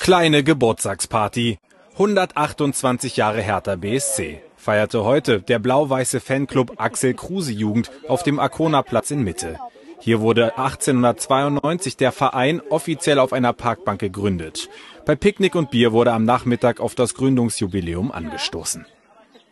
Kleine Geburtstagsparty. 128 Jahre Hertha BSC feierte heute der blau-weiße Fanclub Axel Kruse Jugend auf dem Arkona-Platz in Mitte. Hier wurde 1892 der Verein offiziell auf einer Parkbank gegründet. Bei Picknick und Bier wurde am Nachmittag auf das Gründungsjubiläum angestoßen.